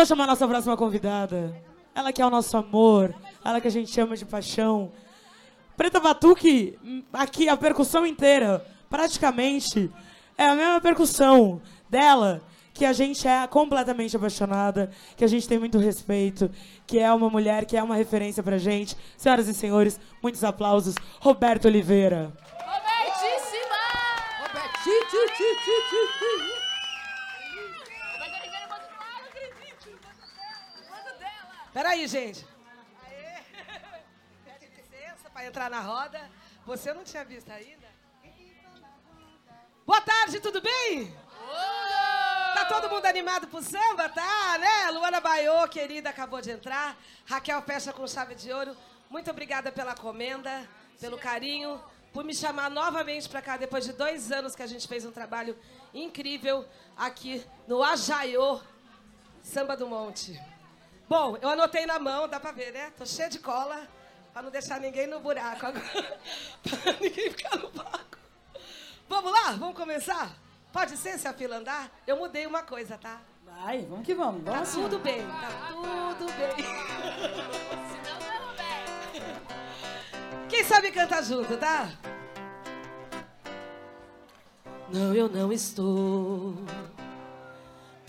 vou chamar a nossa próxima convidada. Ela que é o nosso amor, ela que a gente chama de paixão. Preta Batuque, aqui a percussão inteira, praticamente, é a mesma percussão dela, que a gente é completamente apaixonada, que a gente tem muito respeito, que é uma mulher que é uma referência pra gente. Senhoras e senhores, muitos aplausos. Roberto Oliveira. Robertíssima! Robertíssima! Peraí, gente. Aê. Pede licença para entrar na roda. Você não tinha visto ainda? Boa tarde, tudo bem? Tá todo mundo animado pro samba, tá? Né? Luana Baiô, querida, acabou de entrar. Raquel fecha com chave de ouro. Muito obrigada pela comenda, pelo carinho, por me chamar novamente para cá depois de dois anos que a gente fez um trabalho incrível aqui no Ajaiô, Samba do Monte. Bom, eu anotei na mão, dá pra ver, né? Tô cheia de cola, pra não deixar ninguém no buraco agora. pra ninguém ficar no buraco. Vamos lá? Vamos começar? Pode ser se a fila andar? Eu mudei uma coisa, tá? Vai, vamos que vamos. Tá vamos tudo bem, tá tudo bem. Senão não bem. Quem sabe canta junto, tá? Não, eu não estou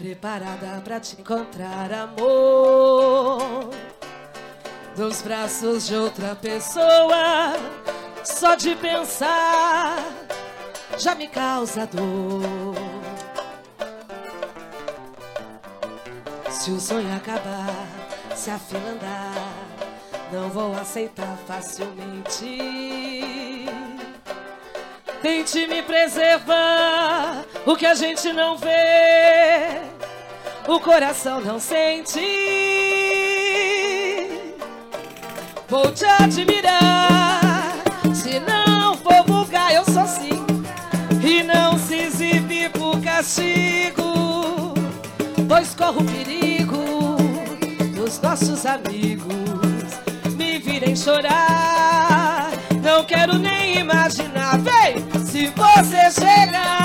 preparada pra te encontrar, amor. Nos braços de outra pessoa, só de pensar já me causa dor. Se o sonho acabar, se a fila andar, não vou aceitar facilmente. Tente me preservar, o que a gente não vê, o coração não sente. Vou te admirar, se não for vulgar, eu sou sim. E não se exibir por castigo, pois corro perigo dos nossos amigos me virem chorar. Não quero nem imaginar, vem! Se você chegar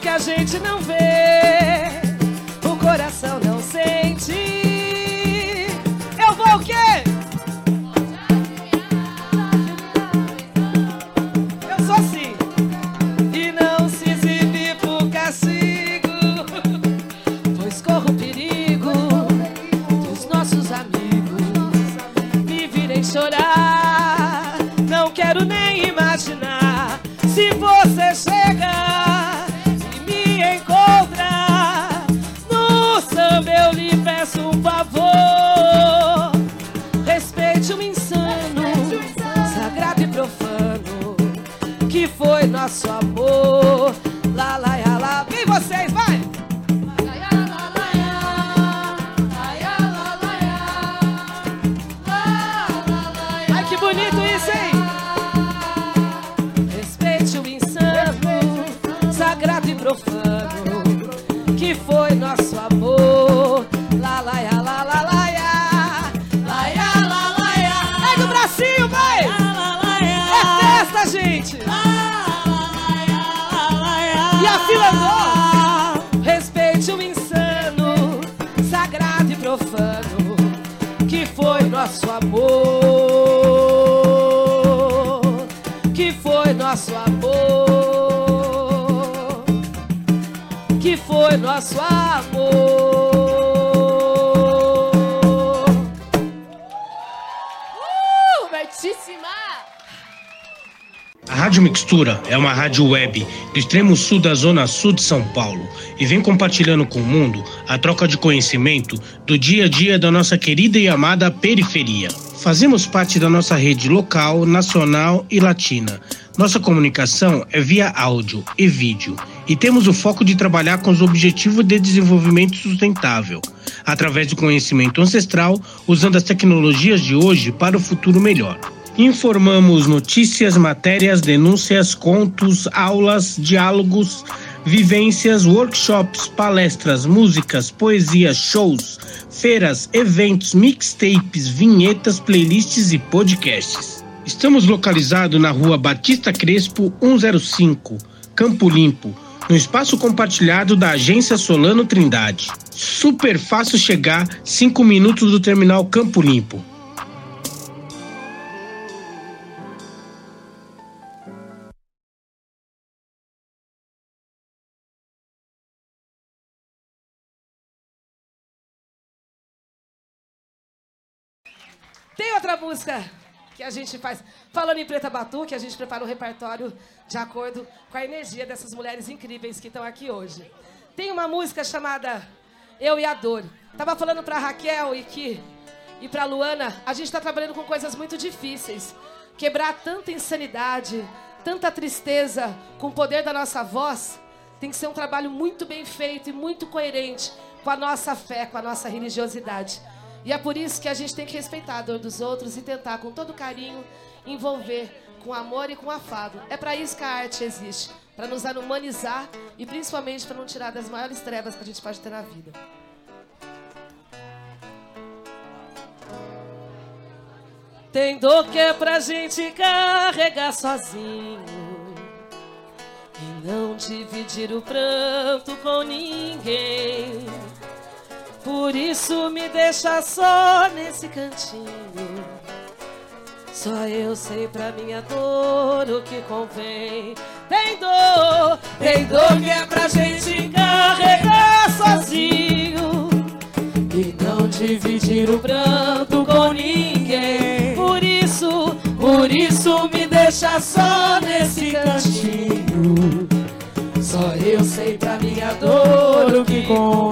que a gente não vê, profano, que foi nosso amor. Lá, lá, lá, lá, lá, lá, lá, lá, lá, lá, lá, Ai, do bracinho, vai! É festa, gente! E a fila andou! Rádio Mixtura é uma rádio web do extremo sul da zona sul de São Paulo e vem compartilhando com o mundo a troca de conhecimento do dia a dia da nossa querida e amada periferia. Fazemos parte da nossa rede local, nacional e latina. Nossa comunicação é via áudio e vídeo e temos o foco de trabalhar com os objetivos de desenvolvimento sustentável, através do conhecimento ancestral, usando as tecnologias de hoje para o futuro melhor. Informamos notícias, matérias, denúncias, contos, aulas, diálogos, vivências, workshops, palestras, músicas, poesias, shows, feiras, eventos, mixtapes, vinhetas, playlists e podcasts. Estamos localizados na rua Batista Crespo 105, Campo Limpo, no espaço compartilhado da agência Solano Trindade. Super fácil chegar, 5 minutos do terminal Campo Limpo. Música que a gente faz. Falando em Preta Batu, que a gente prepara um repertório de acordo com a energia dessas mulheres incríveis que estão aqui hoje. Tem uma música chamada Eu e a Dor. Tava falando pra Raquel e que e pra Luana, a gente tá trabalhando com coisas muito difíceis. Quebrar tanta insanidade, tanta tristeza com o poder da nossa voz, tem que ser um trabalho muito bem feito e muito coerente com a nossa fé, com a nossa religiosidade. E é por isso que a gente tem que respeitar a dor dos outros e tentar, com todo carinho, envolver com amor e com afado. É para isso que a arte existe para nos humanizar e principalmente para não tirar das maiores trevas que a gente pode ter na vida. Tem dor que é pra gente carregar sozinho e não dividir o pranto com ninguém. Por isso me deixa só nesse cantinho. Só eu sei pra minha dor o que convém. Tem dor, tem dor que é pra gente carregar sozinho e não dividir o pranto com ninguém. Por isso, por isso me deixa só nesse cantinho. Só eu sei pra minha dor o que convém.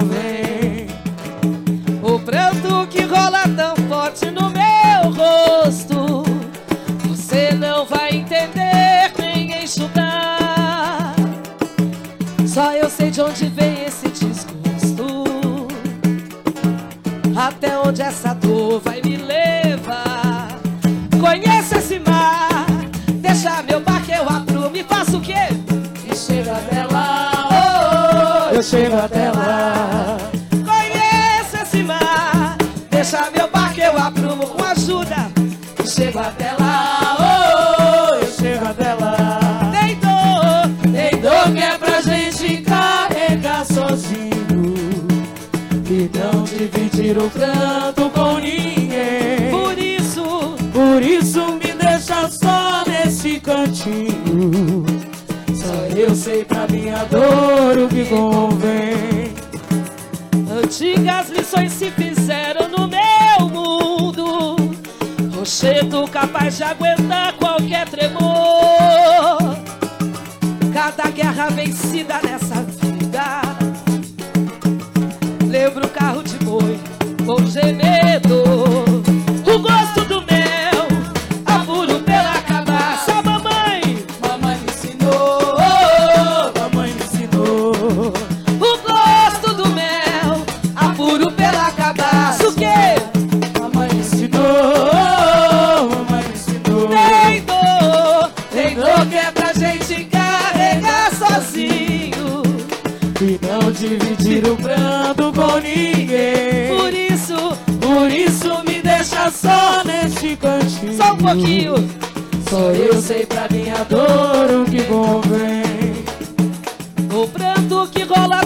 Chego até lá. Conheço esse mar. Deixa meu barco eu aprumo com ajuda. E chego até lá. Oh, Eu chego até lá. Tem dor, tem dor que é pra gente carregar sozinho. E não dividir o pranto com ninguém. Por isso, por isso me deixa só nesse cantinho Só eu sei pra minha dor o que convém. Antigas lições se fizeram no meu mundo. Rochedo capaz de aguentar qualquer tremor. Cada guerra vencida dividir o pranto com ninguém. Por isso, por isso me deixa só neste cantinho. Só um pouquinho. Só eu sei pra minha dor o que convém. O pranto que rola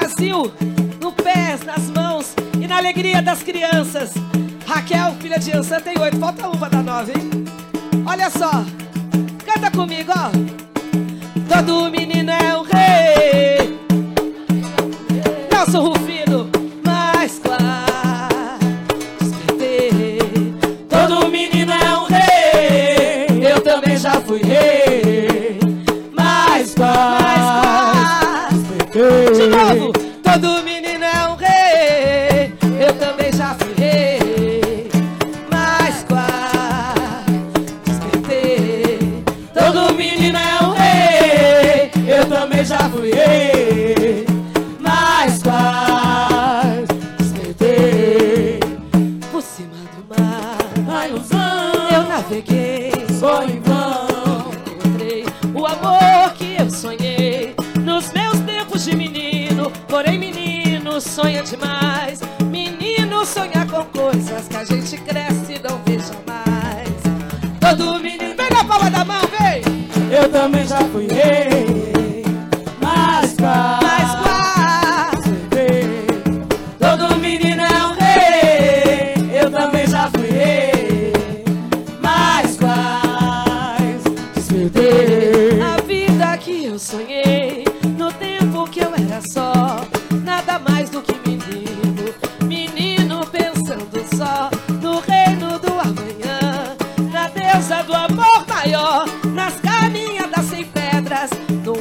Brasil, no pés, nas mãos e na alegria das crianças. Raquel, filha de Ansan, tem oito. Falta uma da nove, hein? Olha só, canta comigo, ó. Todo menino mar, A ilusão. eu naveguei. Só em vão. encontrei o amor que eu sonhei nos meus tempos de menino. Porém, menino sonha demais. Menino sonha com coisas que a gente cresce e não vê jamais. Todo menino, vem na palma da mão, vem! Eu também já fui rei. No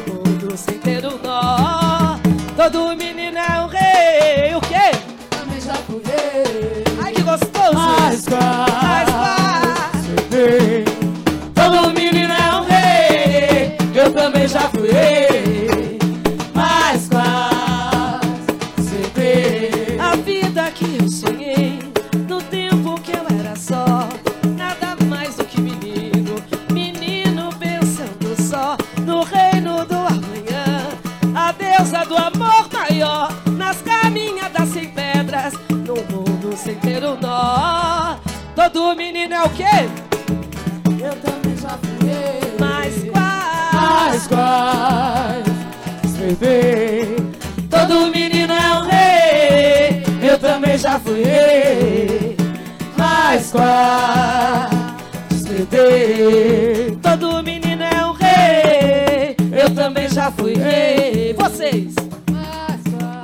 já fui rei. Mas quase. Despertei. Todo menino é um rei. Eu também já fui rei. Vocês.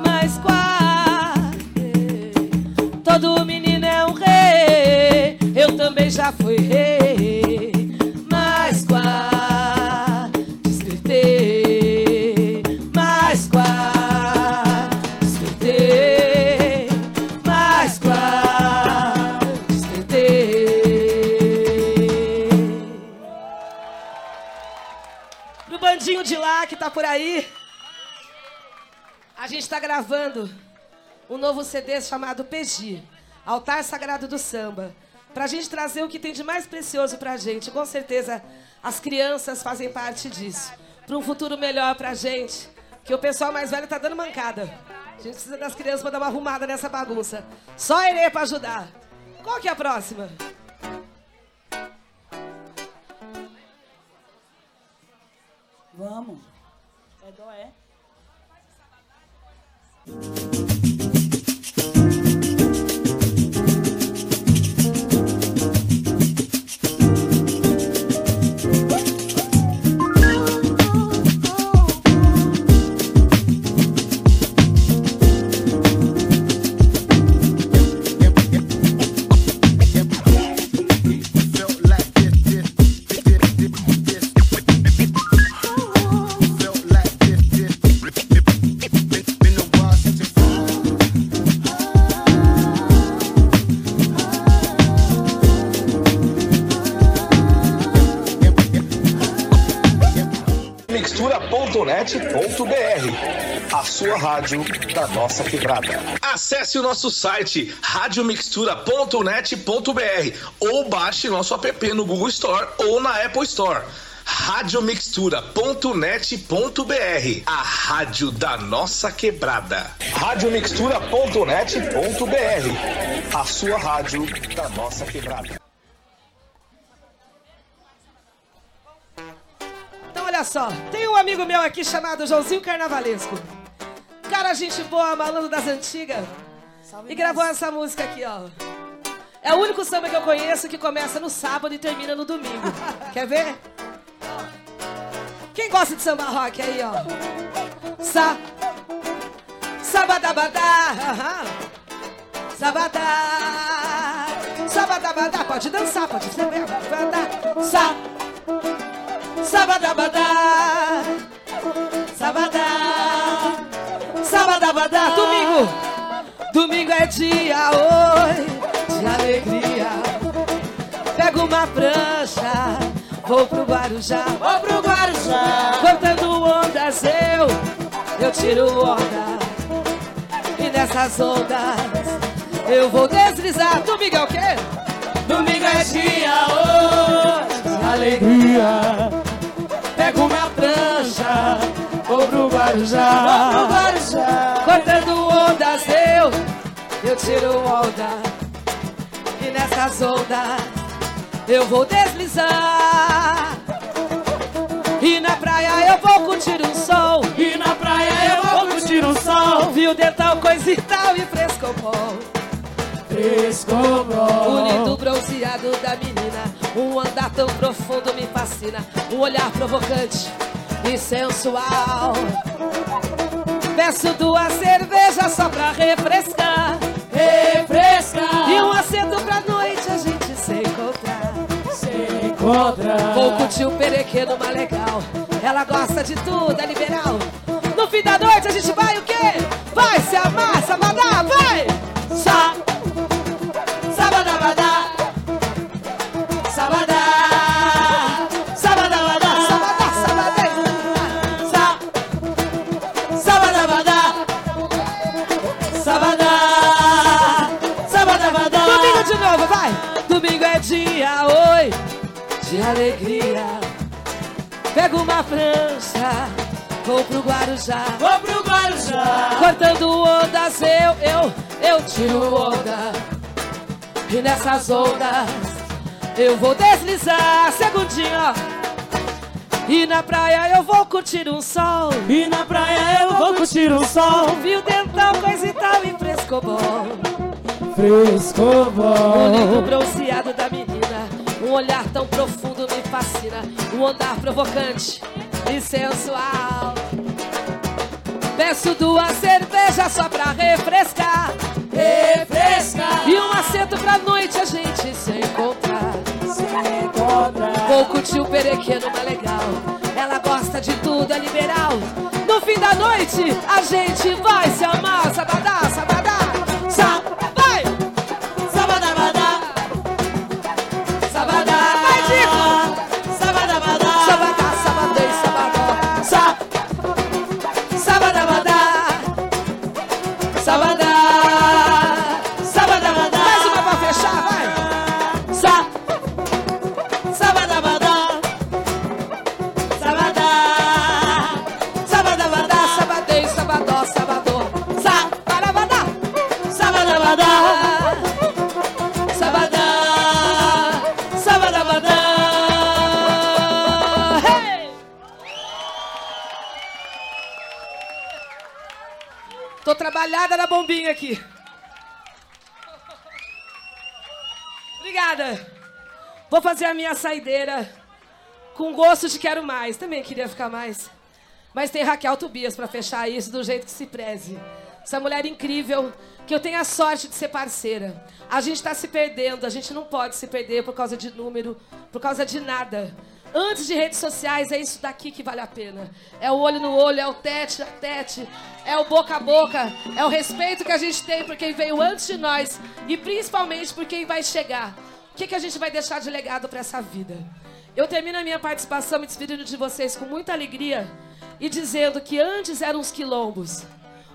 Mas quase. Todo menino é um rei. Eu também já fui rei. Que tá por aí. A gente tá gravando um novo CD chamado PG, Altar Sagrado do Samba. Pra gente trazer o que tem de mais precioso pra gente. Com certeza as crianças fazem parte disso. Pra um futuro melhor pra gente. Que o pessoal mais velho tá dando mancada. A gente precisa das crianças pra dar uma arrumada nessa bagunça. Só Herê pra ajudar. Qual que é a próxima? Vamos. É dó, radiomixtura.net.br, a sua rádio da nossa quebrada. Acesse o nosso site radiomixtura.net.br ou baixe nosso app no Google Store ou na Apple Store. Radiomixtura.net.br, a rádio da nossa quebrada. radiomixtura.net.br, a sua rádio da nossa quebrada. Só, tem um amigo meu aqui chamado Joãozinho Carnavalesco. Cara, gente boa, malandro das antigas. E gravou essa música aqui, ó. É o único samba que eu conheço que começa no sábado e termina no domingo. Quer ver? Quem gosta de samba rock aí, ó? Sa. Sabadabadá. Sabadá. Sabadabadá. Pode dançar, pode ser. Sa. Sabadabadá. Sabadá. Sabadabadá. Domingo. Domingo é dia oi de alegria. Pego uma prancha, vou pro Guarujá. Vou pro Guarujá. Cortando ondas eu, eu tiro onda. E nessas ondas eu vou deslizar. Domingo é o quê? Domingo é dia hoje de alegria. Guarujá. Vou pro Guarujá. Cortando ondas eu, eu tiro onda. E nessas ondas eu vou deslizar. E na praia eu vou curtir um sol. E na praia eu vou curtir um sol. Viu dental, coisa e tal e frescobol. Frescobol. O lindo bronzeado da menina, um andar tão profundo me fascina, um olhar provocante e sensual. Peço duas cervejas só pra refrescar, Refrescar. e um acento pra noite a gente se encontrar. Se encontra. Vou curtir o perequeno uma legal, ela gosta de tudo, é liberal. No fim da noite a gente vai o quê? Nessas ondas, eu vou deslizar. Segundinho, ó. E na praia eu vou curtir um sol. E na praia eu vou curtir um sol. Viu dental, coisa e tal, e frescobol. O Frescobol. lindo bronzeado da menina, um olhar tão profundo me fascina, um andar provocante e sensual. Peço duas cervejas só pra refrescar, Refrescar. e um assento pra noite a gente se encontrar. Se encontra. Vou curtir o perequeno mais legal, ela gosta de tudo, é liberal. No fim da noite a gente vai se amar, bombinha aqui. Obrigada. Vou fazer a minha saideira com gosto de quero mais. Também queria ficar mais. Mas tem Raquel Tobias pra fechar isso do jeito que se preze. Essa mulher incrível, que eu tenho a sorte de ser parceira. A gente tá se perdendo, a gente não pode se perder por causa de número, por causa de nada. Antes de redes sociais, é isso daqui que vale a pena. É o olho no olho, é o tete a tete, é o boca a boca, é o respeito que a gente tem por quem veio antes de nós e principalmente por quem vai chegar. O que, que a gente vai deixar de legado para essa vida? Eu termino a minha participação me despedindo de vocês com muita alegria e dizendo que antes eram os quilombos,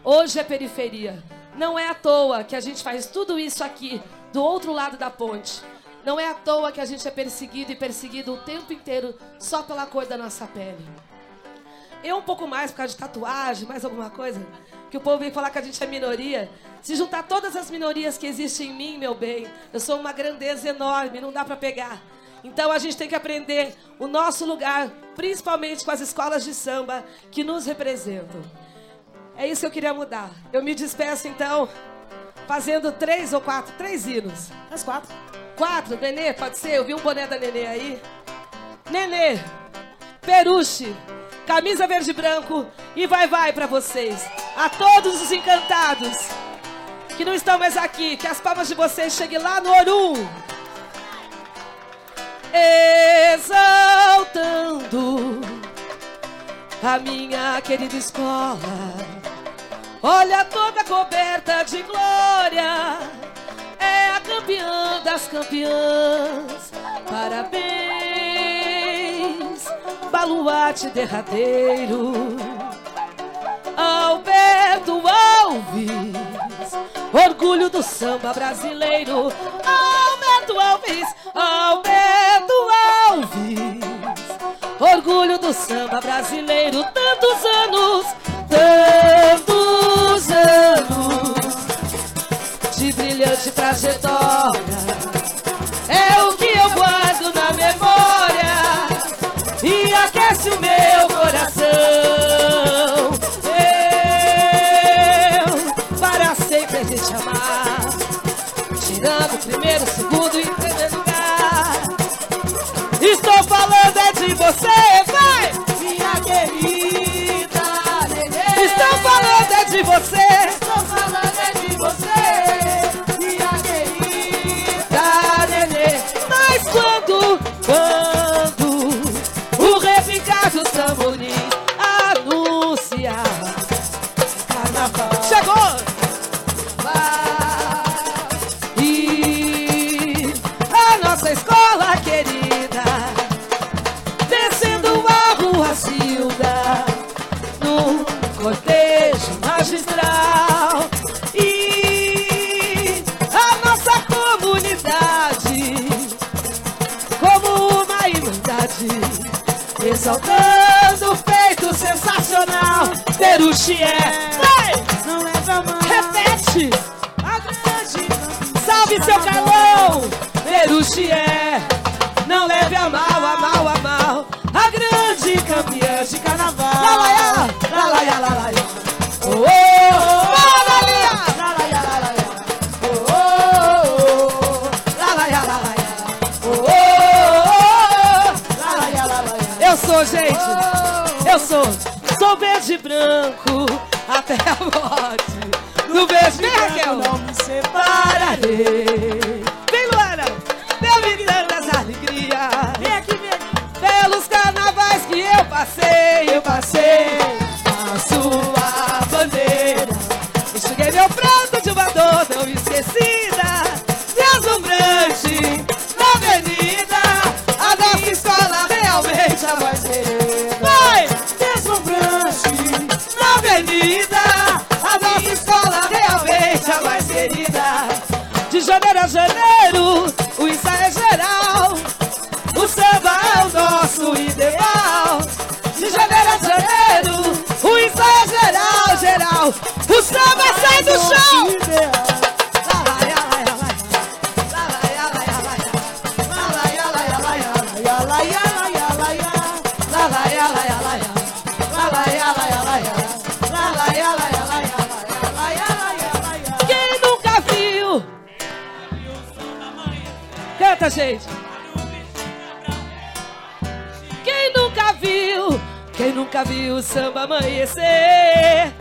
hoje é periferia. Não é à toa que a gente faz tudo isso aqui, do outro lado da ponte. Não é à toa que a gente é perseguido e perseguido o tempo inteiro só pela cor da nossa pele. Eu um pouco mais por causa de tatuagem, mais alguma coisa, que o povo vem falar que a gente é minoria. Se juntar todas as minorias que existem em mim, meu bem, eu sou uma grandeza enorme, não dá pra pegar. Então a gente tem que aprender o nosso lugar, principalmente com as escolas de samba que nos representam. É isso que eu queria mudar. Eu me despeço então, fazendo três ou quatro, três hinos. As quatro. Quatro, Nenê, pode ser? Eu vi um boné da Nenê aí. Nenê, Peruche, camisa verde e branco e vai vai pra vocês. A todos os encantados que não estão mais aqui, que as palmas de vocês cheguem lá no Orum. Exaltando a minha querida escola. Olha toda coberta de glória. Campeã das campeãs. Parabéns, baluarte derradeiro. Alberto Alves, orgulho do samba brasileiro. Alberto Alves, Alberto Alves, orgulho do samba brasileiro. Tantos anos, Peruche é vai Não leva a mão. repete A grande Salve seu. Carlão! Peruche é, não leve a mal, a mal, a mal, a grande campeã de carnaval. Lá, lá, lá, lá, lá, lá, lá, lá. Oh, oh, oh. Oh, oh, oh. Oh, oh, oh. Eu sou, gente, eu sou, sou verde e branco até a morte. No verde, vem Raquel. Não me separa. Pararei. Vem, Luana! Meu me dando as alegrias. Vem aqui, vem aqui. Pelos carnavais que eu passei, eu passei janeiro o ensaio é geral. O samba é o nosso ideal. De janeiro a janeiro, o ensaio é geral, geral. O samba sai do chão. Canta, gente. Quem nunca viu? Quem nunca viu o samba amanhecer?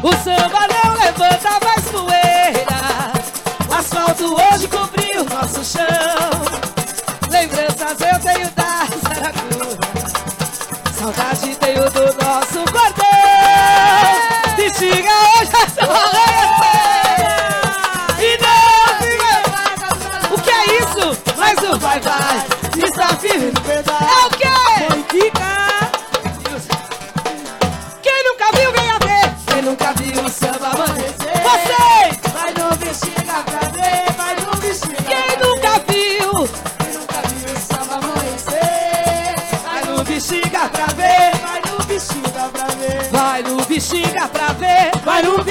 O samba não levanta mais poeira. O asfalto hoje cobriu nosso chão. Lembranças eu tenho da Saracura. Saudade tenho do nosso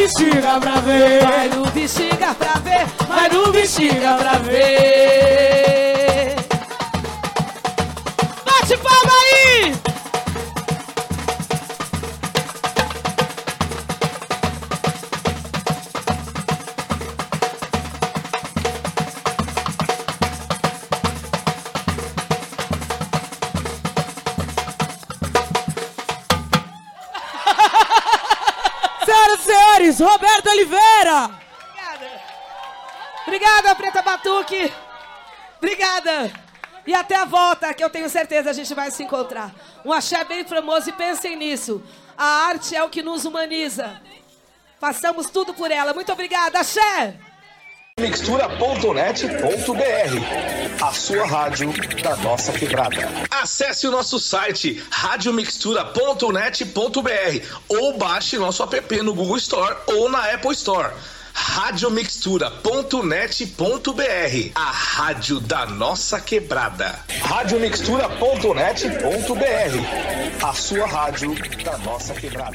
bexiga pra ver. Vai no bexiga pra ver. Vai no bexiga pra ver. Roberto Oliveira. Obrigada. Obrigada, Preta Batuque. Obrigada. E até a volta, que eu tenho certeza a gente vai se encontrar. Um axé bem famoso e pensem nisso. A arte é o que nos humaniza. Façamos tudo por ela. Muito obrigada, axé! Mixtura.net.br A sua rádio da nossa quebrada. Acesse o nosso site radiomixtura.net.br ou baixe nosso app no Google Store ou na Apple Store. Radiomixtura.net.br A rádio da nossa quebrada. Radiomixtura.net.br A sua rádio da nossa quebrada.